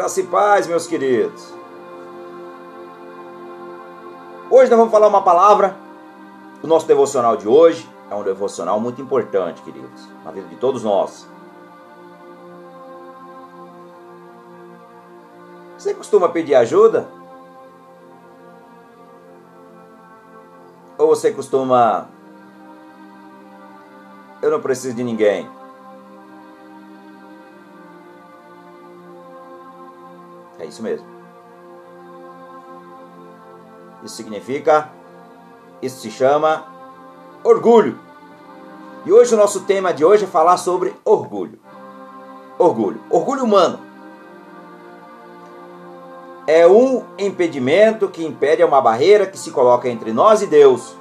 Graça e paz, meus queridos. Hoje nós vamos falar uma palavra. O nosso devocional de hoje é um devocional muito importante, queridos, na vida de todos nós. Você costuma pedir ajuda? Ou você costuma. Eu não preciso de ninguém. Isso mesmo. Isso significa. Isso se chama orgulho. E hoje o nosso tema de hoje é falar sobre orgulho. Orgulho. Orgulho humano é um impedimento que impede, é uma barreira que se coloca entre nós e Deus,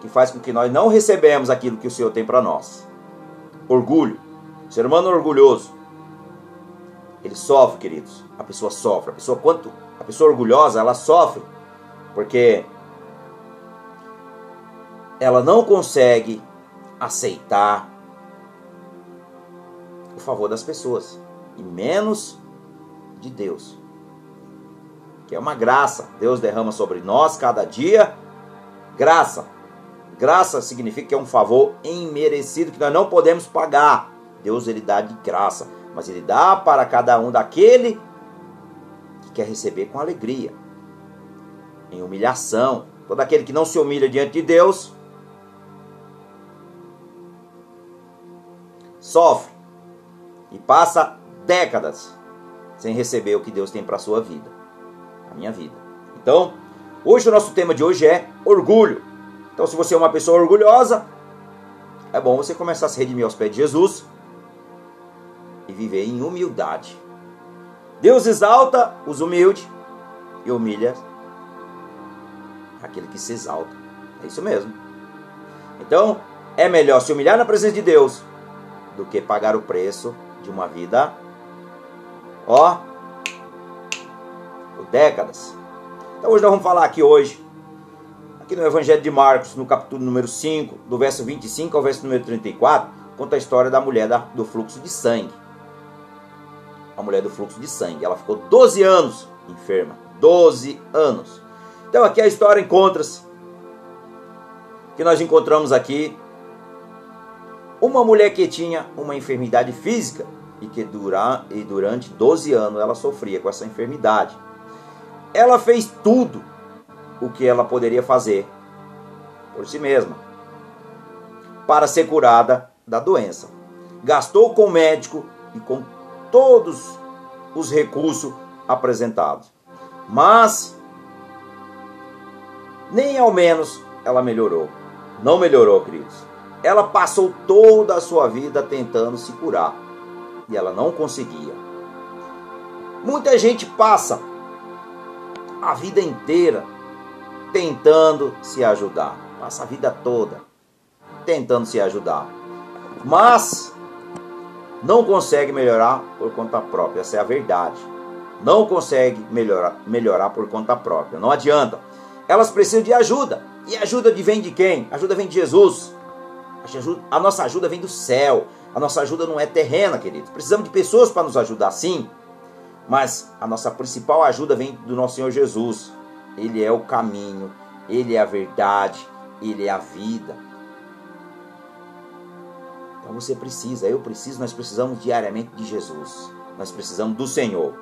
que faz com que nós não recebemos aquilo que o Senhor tem para nós. Orgulho. Ser humano orgulhoso. Ele sofre, queridos. A pessoa sofre. A pessoa quanto a pessoa orgulhosa, ela sofre porque ela não consegue aceitar o favor das pessoas e menos de Deus que é uma graça. Deus derrama sobre nós cada dia graça. Graça significa que é um favor imerecido que nós não podemos pagar. Deus ele dá de graça, mas ele dá para cada um daquele que quer receber com alegria. Em humilhação, todo aquele que não se humilha diante de Deus sofre e passa décadas sem receber o que Deus tem para a sua vida minha vida. Então, hoje o nosso tema de hoje é orgulho. Então, se você é uma pessoa orgulhosa, é bom você começar a se redimir aos pés de Jesus viver em humildade. Deus exalta os humildes e humilha aquele que se exalta. É isso mesmo. Então, é melhor se humilhar na presença de Deus do que pagar o preço de uma vida, ó, décadas. Então hoje nós vamos falar aqui hoje, aqui no Evangelho de Marcos, no capítulo número 5, do verso 25 ao verso número 34, conta a história da mulher da, do fluxo de sangue. A mulher do fluxo de sangue. Ela ficou 12 anos enferma. 12 anos. Então aqui a história encontra-se. Que nós encontramos aqui uma mulher que tinha uma enfermidade física e que dura, e durante 12 anos ela sofria com essa enfermidade. Ela fez tudo o que ela poderia fazer por si mesma para ser curada da doença. Gastou com o médico e com todos os recursos apresentados. Mas nem ao menos ela melhorou. Não melhorou, queridos. Ela passou toda a sua vida tentando se curar e ela não conseguia. Muita gente passa a vida inteira tentando se ajudar. Passa a vida toda tentando se ajudar. Mas não consegue melhorar por conta própria. Essa é a verdade. Não consegue melhorar, melhorar por conta própria. Não adianta. Elas precisam de ajuda. E ajuda vem de quem? Ajuda vem de Jesus. A nossa ajuda vem do céu. A nossa ajuda não é terrena, queridos. Precisamos de pessoas para nos ajudar, sim. Mas a nossa principal ajuda vem do nosso Senhor Jesus. Ele é o caminho, ele é a verdade, ele é a vida. Então você precisa, eu preciso, nós precisamos diariamente de Jesus. Nós precisamos do Senhor.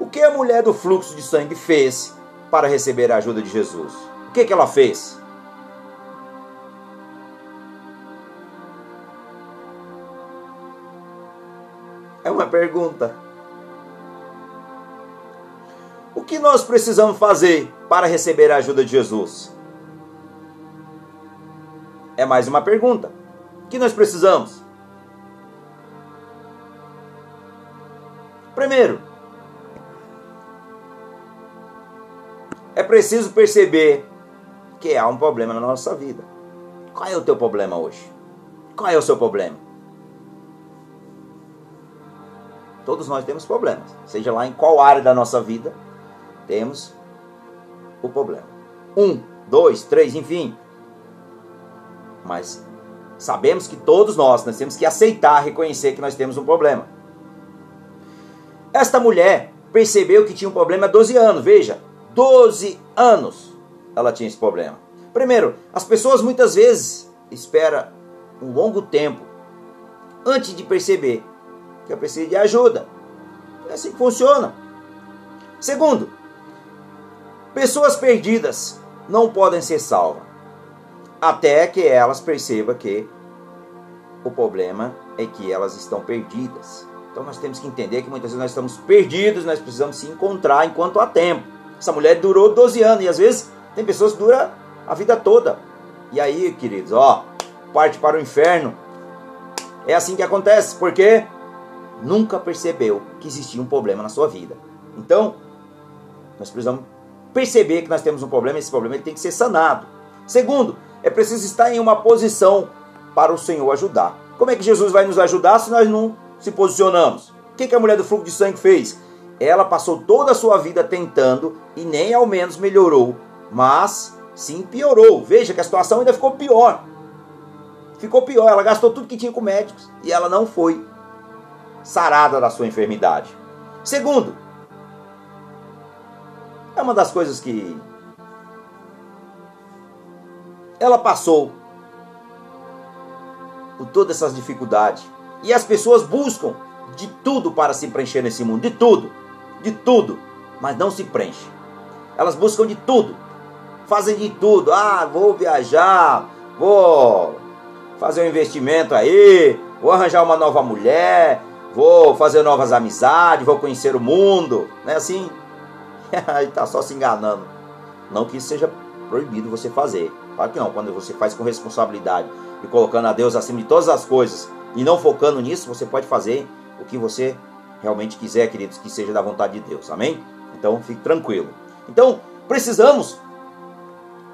O que a mulher do fluxo de sangue fez para receber a ajuda de Jesus? O que, que ela fez? É uma pergunta. O que nós precisamos fazer para receber a ajuda de Jesus? É mais uma pergunta. Que nós precisamos? Primeiro, é preciso perceber que há um problema na nossa vida. Qual é o teu problema hoje? Qual é o seu problema? Todos nós temos problemas, seja lá em qual área da nossa vida temos o problema. Um, dois, três, enfim. Mas sabemos que todos nós, nós temos que aceitar, reconhecer que nós temos um problema. Esta mulher percebeu que tinha um problema há 12 anos, veja, 12 anos ela tinha esse problema. Primeiro, as pessoas muitas vezes esperam um longo tempo antes de perceber que eu preciso de ajuda. É assim que funciona. Segundo, pessoas perdidas não podem ser salvas até que elas percebam que o problema é que elas estão perdidas. Então nós temos que entender que muitas vezes nós estamos perdidos, nós precisamos se encontrar enquanto há tempo. Essa mulher durou 12 anos e às vezes tem pessoas que duram a vida toda. E aí, queridos, ó, parte para o inferno. É assim que acontece, porque nunca percebeu que existia um problema na sua vida. Então, nós precisamos perceber que nós temos um problema, esse problema tem que ser sanado. Segundo, é preciso estar em uma posição para o Senhor ajudar. Como é que Jesus vai nos ajudar se nós não se posicionamos? O que a mulher do fluxo de sangue fez? Ela passou toda a sua vida tentando e nem ao menos melhorou, mas sim piorou. Veja que a situação ainda ficou pior. Ficou pior, ela gastou tudo que tinha com médicos e ela não foi sarada da sua enfermidade. Segundo, é uma das coisas que ela passou por todas essas dificuldades. E as pessoas buscam de tudo para se preencher nesse mundo, de tudo, de tudo, mas não se preenche. Elas buscam de tudo, fazem de tudo. Ah, vou viajar, vou fazer um investimento aí, vou arranjar uma nova mulher, vou fazer novas amizades, vou conhecer o mundo, não é assim? Aí tá só se enganando. Não que seja proibido você fazer. Claro que não, quando você faz com responsabilidade e colocando a Deus acima de todas as coisas e não focando nisso, você pode fazer o que você realmente quiser, queridos, que seja da vontade de Deus. Amém? Então fique tranquilo. Então, precisamos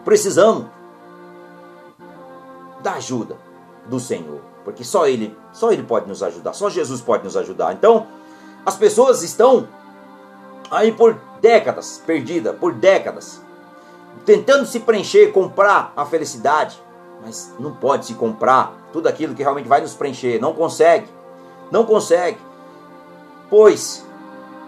precisamos da ajuda do Senhor, porque só ele, só ele pode nos ajudar, só Jesus pode nos ajudar. Então, as pessoas estão aí por décadas perdida, por décadas, tentando se preencher, comprar a felicidade, mas não pode se comprar tudo aquilo que realmente vai nos preencher, não consegue. Não consegue. Pois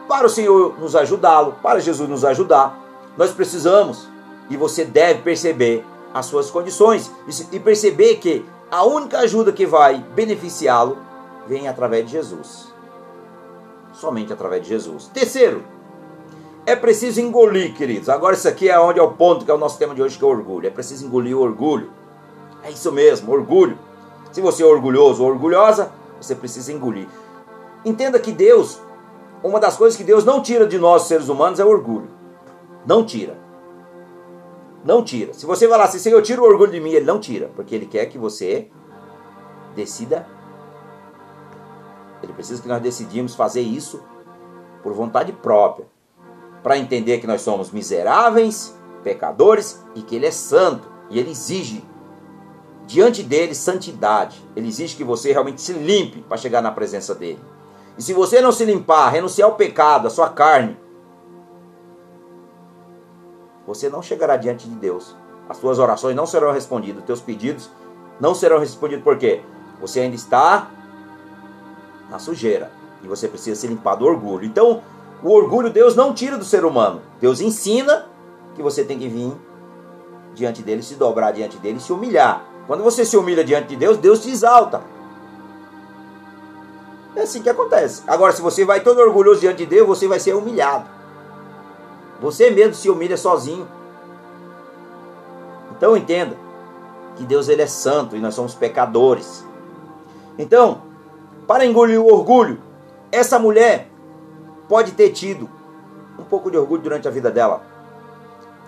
para o Senhor nos ajudá-lo, para Jesus nos ajudar, nós precisamos e você deve perceber as suas condições e perceber que a única ajuda que vai beneficiá-lo vem através de Jesus. Somente através de Jesus. Terceiro, é preciso engolir, queridos. Agora isso aqui é onde é o ponto que é o nosso tema de hoje, que é o orgulho. É preciso engolir o orgulho. É isso mesmo, orgulho. Se você é orgulhoso ou orgulhosa, você precisa engolir. Entenda que Deus, uma das coisas que Deus não tira de nós, seres humanos, é o orgulho. Não tira. Não tira. Se você falar assim, Senhor, tira o orgulho de mim, Ele não tira. Porque Ele quer que você decida. Ele precisa que nós decidimos fazer isso por vontade própria para entender que nós somos miseráveis, pecadores e que Ele é santo. E Ele exige diante dele santidade. Ele exige que você realmente se limpe para chegar na presença dele. E se você não se limpar, renunciar ao pecado, à sua carne, você não chegará diante de Deus. As suas orações não serão respondidas, teus pedidos não serão respondidos porque você ainda está na sujeira e você precisa se limpar do orgulho. Então, o orgulho Deus não tira do ser humano. Deus ensina que você tem que vir diante dele, se dobrar diante dele, se humilhar. Quando você se humilha diante de Deus, Deus te exalta. É assim que acontece. Agora, se você vai todo orgulhoso diante de Deus, você vai ser humilhado. Você mesmo se humilha sozinho. Então entenda que Deus ele é santo e nós somos pecadores. Então, para engolir o orgulho, essa mulher pode ter tido um pouco de orgulho durante a vida dela.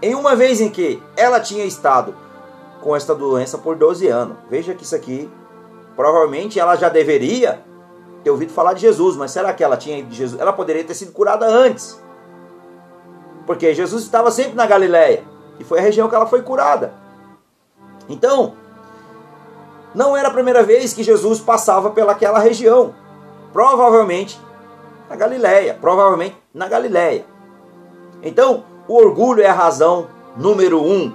Em uma vez em que ela tinha estado com esta doença por 12 anos. Veja que isso aqui, provavelmente ela já deveria ter ouvido falar de Jesus, mas será que ela tinha de Jesus? Ela poderia ter sido curada antes. Porque Jesus estava sempre na Galiléia e foi a região que ela foi curada. Então, não era a primeira vez que Jesus passava pelaquela região. Provavelmente na Galiléia, provavelmente na Galiléia. Então, o orgulho é a razão número um,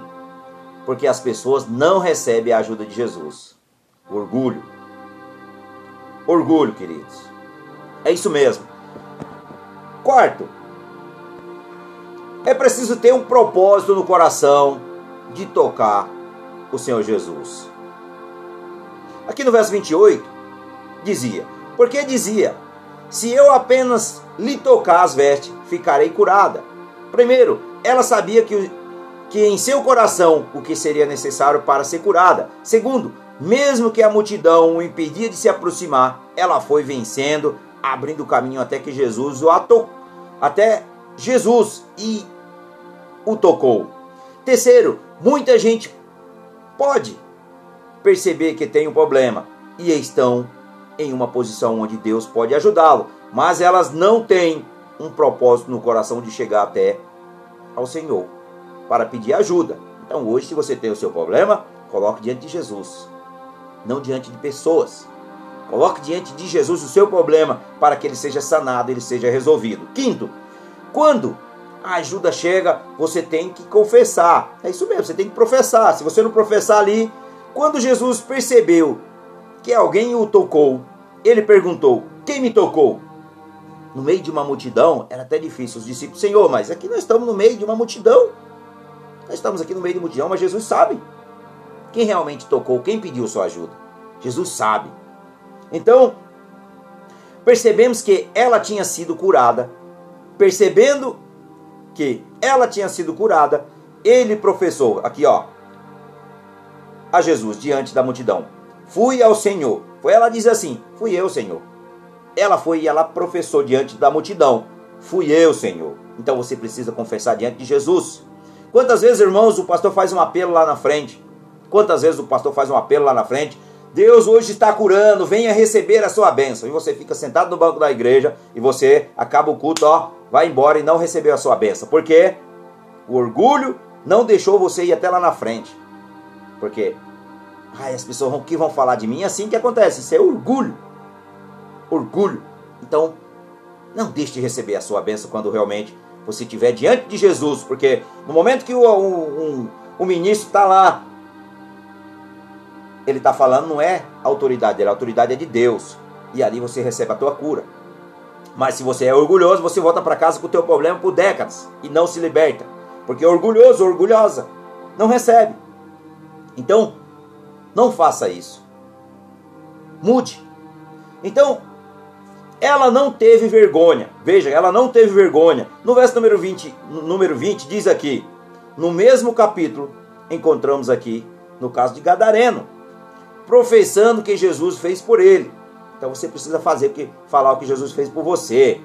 porque as pessoas não recebem a ajuda de Jesus. Orgulho. Orgulho, queridos. É isso mesmo. Quarto, é preciso ter um propósito no coração de tocar o Senhor Jesus. Aqui no verso 28, dizia: Porque dizia: Se eu apenas lhe tocar as vestes, ficarei curada. Primeiro, ela sabia que, que em seu coração o que seria necessário para ser curada. Segundo, mesmo que a multidão o impedia de se aproximar, ela foi vencendo, abrindo o caminho até que Jesus o atou, até Jesus e o tocou. Terceiro, muita gente pode perceber que tem um problema e estão em uma posição onde Deus pode ajudá-lo, mas elas não têm um propósito no coração de chegar até ao Senhor para pedir ajuda. Então, hoje, se você tem o seu problema, coloque diante de Jesus, não diante de pessoas. Coloque diante de Jesus o seu problema para que ele seja sanado, ele seja resolvido. Quinto, quando a ajuda chega, você tem que confessar. É isso mesmo, você tem que professar. Se você não professar ali, quando Jesus percebeu que alguém o tocou, ele perguntou: Quem me tocou? No meio de uma multidão, era até difícil. Os discípulos, Senhor, mas aqui nós estamos no meio de uma multidão. Nós estamos aqui no meio de uma multidão, mas Jesus sabe quem realmente tocou, quem pediu sua ajuda. Jesus sabe. Então, percebemos que ela tinha sido curada. Percebendo que ela tinha sido curada, ele professou, aqui ó, a Jesus diante da multidão: Fui ao Senhor. Ela diz assim: Fui eu, Senhor. Ela foi e ela professou diante da multidão: Fui eu, Senhor. Então você precisa confessar diante de Jesus. Quantas vezes, irmãos, o pastor faz um apelo lá na frente? Quantas vezes o pastor faz um apelo lá na frente? Deus hoje está curando, venha receber a sua bênção. E você fica sentado no banco da igreja e você acaba o culto, ó, vai embora e não recebeu a sua bênção. Por quê? O orgulho não deixou você ir até lá na frente. Porque ai, as pessoas vão, que vão falar de mim, é assim que acontece. Isso é orgulho. Orgulho. Então, não deixe de receber a sua bênção quando realmente você estiver diante de Jesus. Porque no momento que o, um, o ministro está lá, ele está falando não é autoridade dele, a autoridade é de Deus. E ali você recebe a tua cura. Mas se você é orgulhoso, você volta para casa com o teu problema por décadas e não se liberta. Porque orgulhoso, orgulhosa, não recebe. Então, não faça isso. Mude. Então, ela não teve vergonha. Veja, ela não teve vergonha. No verso número 20, número 20 diz aqui, no mesmo capítulo, encontramos aqui no caso de Gadareno, professando que Jesus fez por ele. Então você precisa fazer o que falar o que Jesus fez por você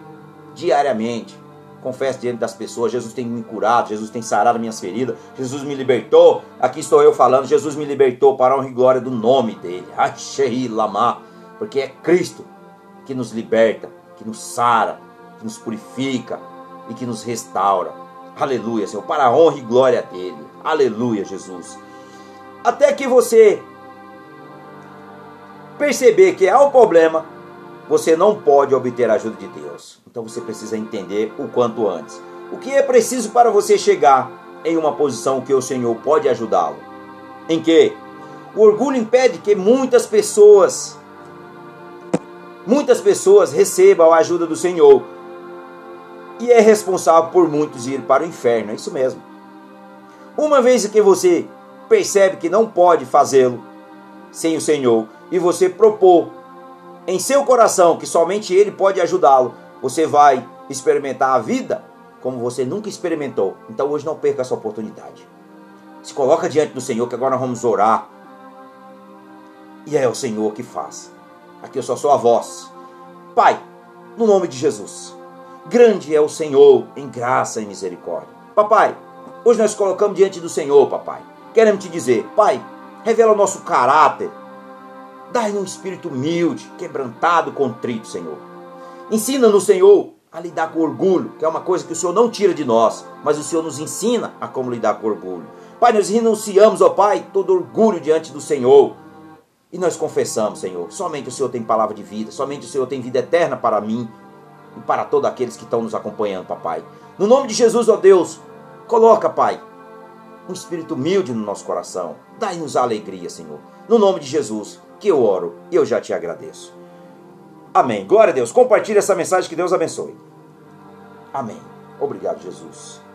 diariamente. Confesse diante das pessoas, Jesus tem me curado, Jesus tem sarado minhas feridas, Jesus me libertou. Aqui estou eu falando, Jesus me libertou para a honra e glória do nome dele. Achei Lamar, porque é Cristo que nos liberta, que nos sara, que nos purifica e que nos restaura. Aleluia, Senhor, para a honra e glória dele. Aleluia, Jesus. Até que você perceber que há um problema, você não pode obter a ajuda de Deus. Então você precisa entender o quanto antes. O que é preciso para você chegar em uma posição que o Senhor pode ajudá-lo? Em que? O orgulho impede que muitas pessoas muitas pessoas recebam a ajuda do Senhor. E é responsável por muitos ir para o inferno, é isso mesmo. Uma vez que você percebe que não pode fazê-lo sem o Senhor, e você propor em seu coração que somente Ele pode ajudá-lo, você vai experimentar a vida como você nunca experimentou. Então hoje não perca essa oportunidade. Se coloca diante do Senhor que agora nós vamos orar. E é o Senhor que faz. Aqui eu só sou a voz. Pai, no nome de Jesus. Grande é o Senhor em graça e misericórdia. Papai, hoje nós colocamos diante do Senhor, papai. Queremos te dizer, Pai, revela o nosso caráter, Dai-nos um espírito humilde, quebrantado, contrito, Senhor. Ensina-nos, Senhor, a lidar com orgulho, que é uma coisa que o Senhor não tira de nós, mas o Senhor nos ensina a como lidar com orgulho. Pai, nós renunciamos, ó Pai, todo orgulho diante do Senhor. E nós confessamos, Senhor, somente o Senhor tem palavra de vida, somente o Senhor tem vida eterna para mim e para todos aqueles que estão nos acompanhando, papai. No nome de Jesus, ó Deus, coloca, Pai, um espírito humilde no nosso coração. Dai-nos alegria, Senhor. No nome de Jesus, que eu oro e eu já te agradeço. Amém. Glória a Deus. Compartilhe essa mensagem que Deus abençoe. Amém. Obrigado, Jesus.